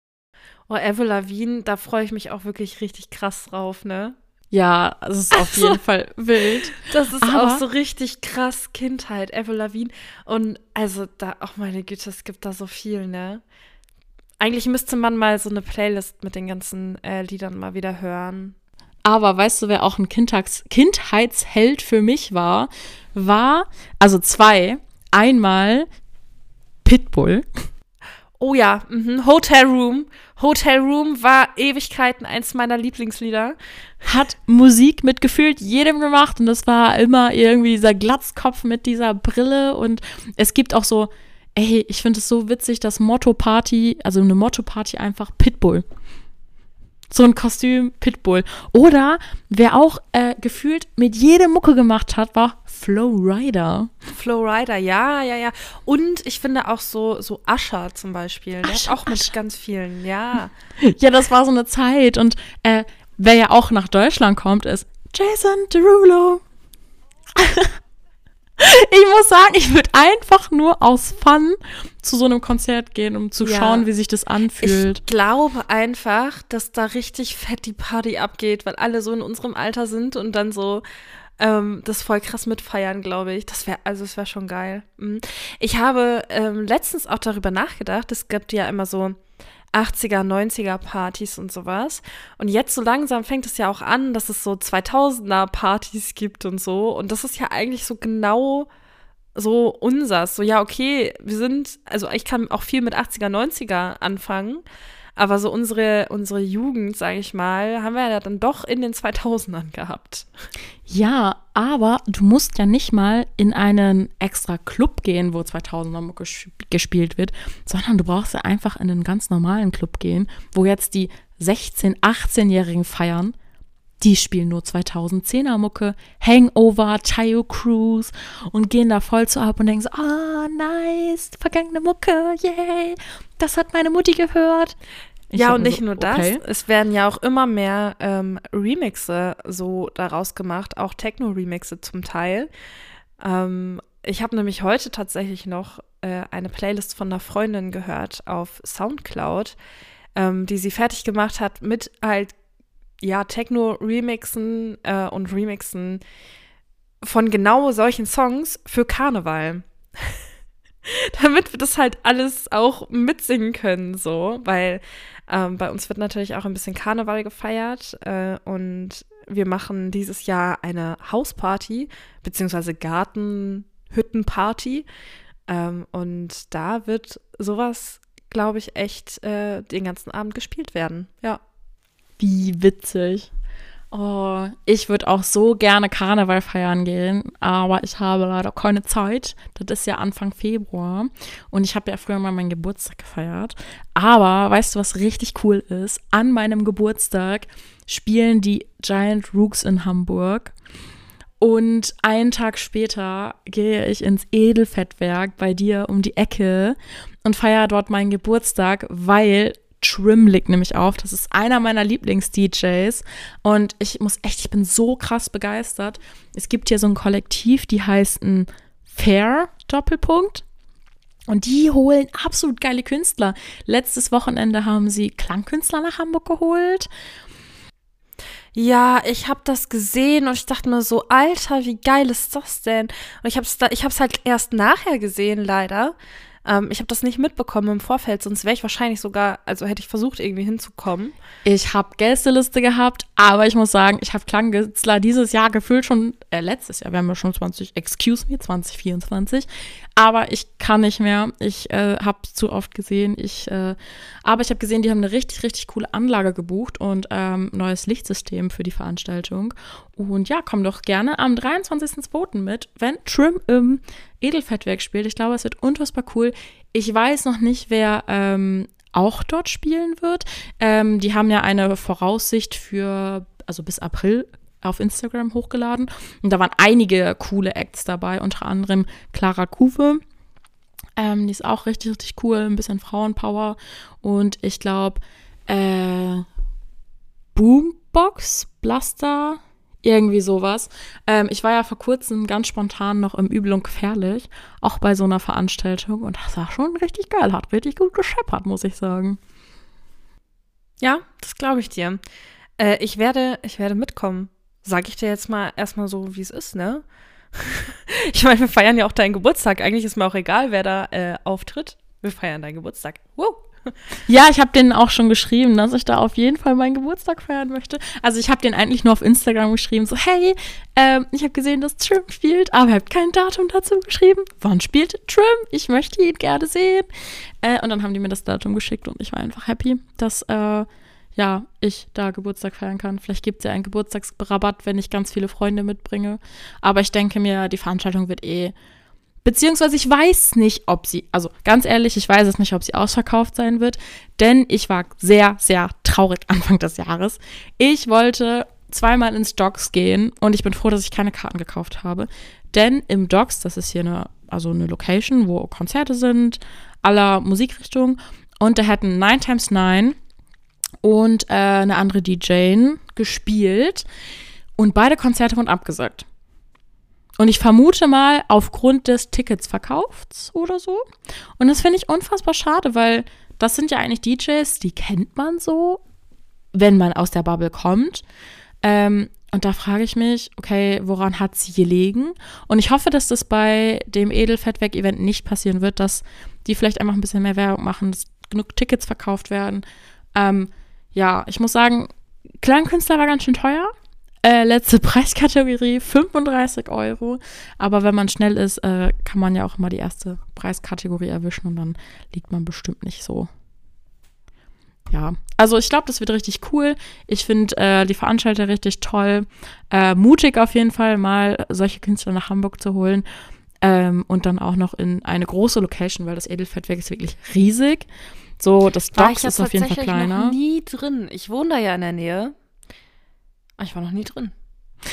Oh, Avril Lavigne, da freue ich mich auch wirklich richtig krass drauf, ne? Ja, es ist auf Also, jeden Fall wild. Das ist Aber- auch so richtig krass Kindheit, Avril Lavigne. Und also da, oh meine Güte, es gibt da so viel, ne? Eigentlich müsste man mal so eine Playlist mit den ganzen äh, Liedern mal wieder hören. Aber weißt du, wer auch ein Kindheits Kindheitsheld für mich war? War, also zwei. Einmal Pitbull. Oh ja, mhm. Hotel Room. Hotel Room war Ewigkeiten eins meiner Lieblingslieder. hat Musik mit gefühlt jedem gemacht und das war immer irgendwie dieser Glatzkopf mit dieser Brille und es gibt auch so, ey, ich finde es so witzig, dass Motto Party, also eine Motto Party einfach Pitbull. So ein Kostüm Pitbull. Oder wer auch äh, gefühlt mit jedem Mucke gemacht hat, war Flow Rider. Flow Rider, ja, ja, ja. Und ich finde auch so, so Usher zum Beispiel. Der hat auch mit Usher. ganz vielen, ja. *laughs* Ja, das war so eine Zeit und äh, wer ja auch nach Deutschland kommt, ist Jason Derulo. *laughs* Ich muss sagen, ich würde einfach nur aus Fun zu so einem Konzert gehen, um zu Ja. schauen, wie sich das anfühlt. Ich glaube einfach, dass da richtig fett die Party abgeht, weil alle so in unserem Alter sind und dann so ähm, das voll krass mitfeiern, glaube ich. Das wäre, also es wäre schon geil. Mhm. Ich habe ähm, letztens auch darüber nachgedacht, es gibt ja immer so 80er, 90er Partys und sowas. Und jetzt so langsam fängt es ja auch an, dass es so 2000er Partys gibt und so. Und das ist ja eigentlich so genau so unsers. So, ja, okay, wir sind, also ich kann auch viel mit 80er, 90er anfangen. Aber so unsere, unsere Jugend, sage ich mal, haben wir ja dann doch in den 2000ern gehabt. Ja, aber du musst ja nicht mal in einen extra Club gehen, wo 2000er Mucke gespielt wird, sondern du brauchst ja einfach in einen ganz normalen Club gehen, wo jetzt die 16-, 18-Jährigen feiern. Die spielen nur 2010er Mucke, Hangover, Tayo Cruise und gehen da voll zu ab und denken so, ah, nice, vergangene Mucke, yay, das hat meine Mutti gehört. Ich ja, und nicht so, nur das, okay. es werden ja auch immer mehr ähm, Remixe so daraus gemacht, auch Techno-Remixe zum Teil. Ähm, ich habe nämlich heute tatsächlich noch äh, eine Playlist von einer Freundin gehört auf Soundcloud, ähm, die sie fertig gemacht hat mit halt, ja, Techno-Remixen äh, und Remixen von genau solchen Songs für Karneval. *laughs* *laughs* Damit wir das halt alles auch mitsingen können, so, weil ähm, bei uns wird natürlich auch ein bisschen Karneval gefeiert äh, und wir machen dieses Jahr eine Hausparty, beziehungsweise Gartenhüttenparty. Ähm, und da wird sowas, glaube ich, echt äh, den ganzen Abend gespielt werden. Ja. Wie witzig. Oh, ich würde auch so gerne Karneval feiern gehen, aber ich habe leider keine Zeit. Das ist ja Anfang Februar und ich habe ja früher mal meinen Geburtstag gefeiert. Aber weißt du, was richtig cool ist? An meinem Geburtstag spielen die Giant Rooks in Hamburg. Und einen Tag später gehe ich ins Edelfettwerk bei dir um die Ecke und feiere dort meinen Geburtstag, weil Trim legt nämlich auf. Das ist einer meiner Lieblings-DJs. Und ich muss echt, ich bin so krass begeistert. Es gibt hier so ein Kollektiv, die heißen Fair Doppelpunkt. Und die holen absolut geile Künstler. Letztes Wochenende haben sie Klangkünstler nach Hamburg geholt. Ja, ich habe das gesehen und ich dachte mir so, Alter, wie geil ist das denn? Und ich habe es halt erst nachher gesehen, leider. Ähm, ich habe das nicht mitbekommen im Vorfeld, sonst wäre ich wahrscheinlich sogar, also hätte ich versucht, irgendwie hinzukommen. Ich habe Gästeliste gehabt, aber ich muss sagen, ich habe Klanggitzler dieses Jahr gefühlt schon, äh, letztes Jahr, wir haben ja schon 20, excuse me, 2024. Aber ich kann nicht mehr. Ich äh, habe zu oft gesehen. Ich, äh, aber ich habe gesehen, die haben eine richtig, richtig coole Anlage gebucht und ähm, neues Lichtsystem für die Veranstaltung. Und ja, komm doch gerne am 23.02. mit, wenn Trim im Edelfettwerk spielt. Ich glaube, es wird unfassbar cool. Ich weiß noch nicht, wer ähm, auch dort spielen wird. Ähm, die haben ja eine Voraussicht für, also bis April auf Instagram hochgeladen. Und da waren einige coole Acts dabei, unter anderem Clara Kuwe. Ähm, die ist auch richtig, richtig cool, ein bisschen Frauenpower. Und ich glaube, äh, Boombox, Blaster, irgendwie sowas. Ähm, ich war ja vor kurzem ganz spontan noch im Übel und Gefährlich, auch bei so einer Veranstaltung. Und das war schon richtig geil, hat richtig gut gescheppert, muss ich sagen. Ja, das glaube ich dir. Äh, ich, werde, ich werde mitkommen. Sag ich dir jetzt mal erstmal so, wie es ist, ne? *laughs* ich meine, wir feiern ja auch deinen Geburtstag. Eigentlich ist mir auch egal, wer da äh, auftritt. Wir feiern deinen Geburtstag. Wow. Ja, ich habe denen auch schon geschrieben, dass ich da auf jeden Fall meinen Geburtstag feiern möchte. Also ich habe den eigentlich nur auf Instagram geschrieben, so hey, ähm, ich habe gesehen, dass Trim spielt, aber ich habe kein Datum dazu geschrieben. Wann spielt Trim? Ich möchte ihn gerne sehen. Äh, und dann haben die mir das Datum geschickt und ich war einfach happy, dass äh, ja, ich da Geburtstag feiern kann. Vielleicht gibt es ja einen Geburtstagsrabatt, wenn ich ganz viele Freunde mitbringe. Aber ich denke mir, die Veranstaltung wird eh Beziehungsweise ich weiß nicht, ob sie, also ganz ehrlich, ich weiß es nicht, ob sie ausverkauft sein wird, denn ich war sehr, sehr traurig *laughs* Anfang des Jahres. Ich wollte zweimal ins Docks gehen und ich bin froh, dass ich keine Karten gekauft habe. Denn im Docks, das ist hier eine, also eine Location, wo Konzerte sind, aller Musikrichtungen. Und da hätten 9 times 9 und äh, eine andere DJ gespielt. Und beide Konzerte wurden abgesagt. Und ich vermute mal aufgrund des Ticketsverkaufs oder so. Und das finde ich unfassbar schade, weil das sind ja eigentlich DJs, die kennt man so, wenn man aus der Bubble kommt. Ähm, und da frage ich mich, okay, woran hat sie gelegen? Und ich hoffe, dass das bei dem Edelfettweg-Event nicht passieren wird, dass die vielleicht einfach ein bisschen mehr Werbung machen, dass genug Tickets verkauft werden. Ähm, ja, ich muss sagen, Klangkünstler war ganz schön teuer. Äh, letzte *laughs* Preiskategorie 35 Euro. Aber wenn man schnell ist, äh, kann man ja auch immer die erste Preiskategorie erwischen und dann liegt man bestimmt nicht so. Ja, also ich glaube, das wird richtig cool. Ich finde äh, die Veranstalter richtig toll. Äh, mutig auf jeden Fall, mal solche Künstler nach Hamburg zu holen. Ähm, und dann auch noch in eine große Location, weil das Edelfettwerk ist wirklich riesig. So, das Docks ist auf jeden Fall kleiner. Ich war nie drin. Ich wohne da ja in der Nähe. Ah, ich war noch nie drin.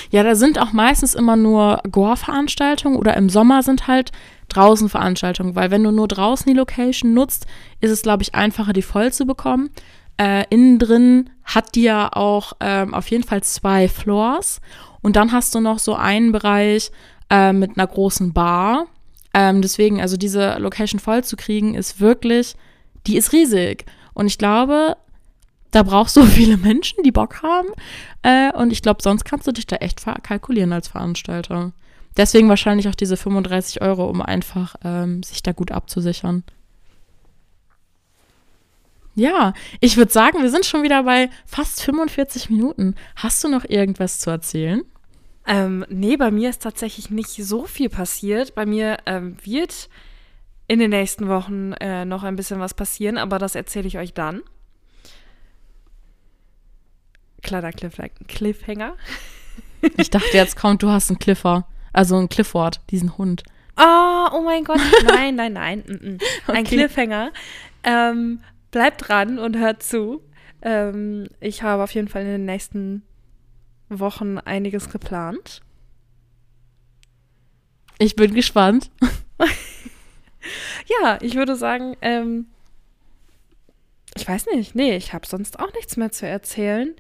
Ja, da sind auch meistens immer nur Gore-Veranstaltungen oder im Sommer sind halt draußen Veranstaltungen, weil wenn du nur draußen die Location nutzt, ist es, glaube ich, einfacher, die voll zu bekommen. Äh, innen drin hat die ja auch ähm, auf jeden Fall zwei Floors und dann hast du noch so einen Bereich äh, mit einer großen Bar. Ähm, deswegen, also diese Location voll zu kriegen, ist wirklich, die ist riesig. Und ich glaube, da brauchst du *laughs* viele Menschen, die Bock haben. Äh, und ich glaube, sonst kannst du dich da echt kalkulieren als Veranstalter. Deswegen wahrscheinlich auch diese 35 Euro, um einfach ähm, sich da gut abzusichern. Ja, ich würde sagen, wir sind schon wieder bei fast 45 Minuten. Hast du noch irgendwas zu erzählen? Ähm, nee, bei mir ist tatsächlich nicht so viel passiert. Bei mir ähm, wird in den nächsten Wochen äh, noch ein bisschen was passieren, aber das erzähle ich euch dann kleiner Cliffhanger. *laughs* Ich dachte, jetzt kommt, du hast einen Cliffer. Also einen Clifford, diesen Hund. Oh, oh mein Gott. *laughs* Nein, nein, nein. Mm, mm. Ein okay. Cliffhanger. Ähm, bleibt dran und hört zu. Ähm, ich habe auf jeden Fall in den nächsten Wochen einiges geplant. Ich bin gespannt. *laughs* ja, ich würde sagen, ähm, ich weiß nicht. Nee, ich habe sonst auch nichts mehr zu erzählen.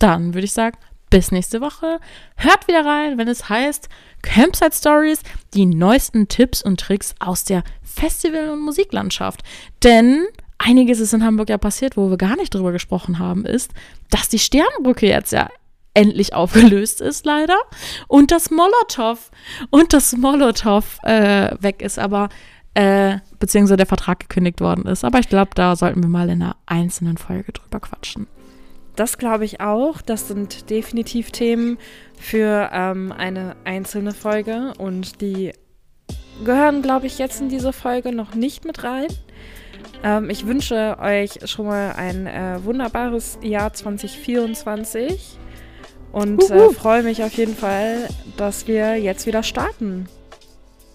Dann würde ich sagen, bis nächste Woche. Hört wieder rein, wenn es heißt Campsite Stories, die neuesten Tipps und Tricks aus der Festival- und Musiklandschaft. Denn einiges ist in Hamburg ja passiert, wo wir gar nicht drüber gesprochen haben, ist, dass die Sternbrücke jetzt ja endlich aufgelöst ist, leider. Und das Molotow und das Molotow äh, weg ist, aber äh, beziehungsweise der Vertrag gekündigt worden ist. Aber ich glaube, da sollten wir mal in einer einzelnen Folge drüber quatschen. Das glaube ich auch. Das sind definitiv Themen für ähm, eine einzelne Folge und die gehören, glaube ich, jetzt in diese Folge noch nicht mit rein. Ähm, ich wünsche euch schon mal ein äh, wunderbares Jahr 2024 und äh, freue mich auf jeden Fall, dass wir jetzt wieder starten.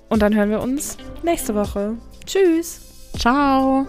Und dann hören wir uns nächste Woche. Tschüss. Ciao.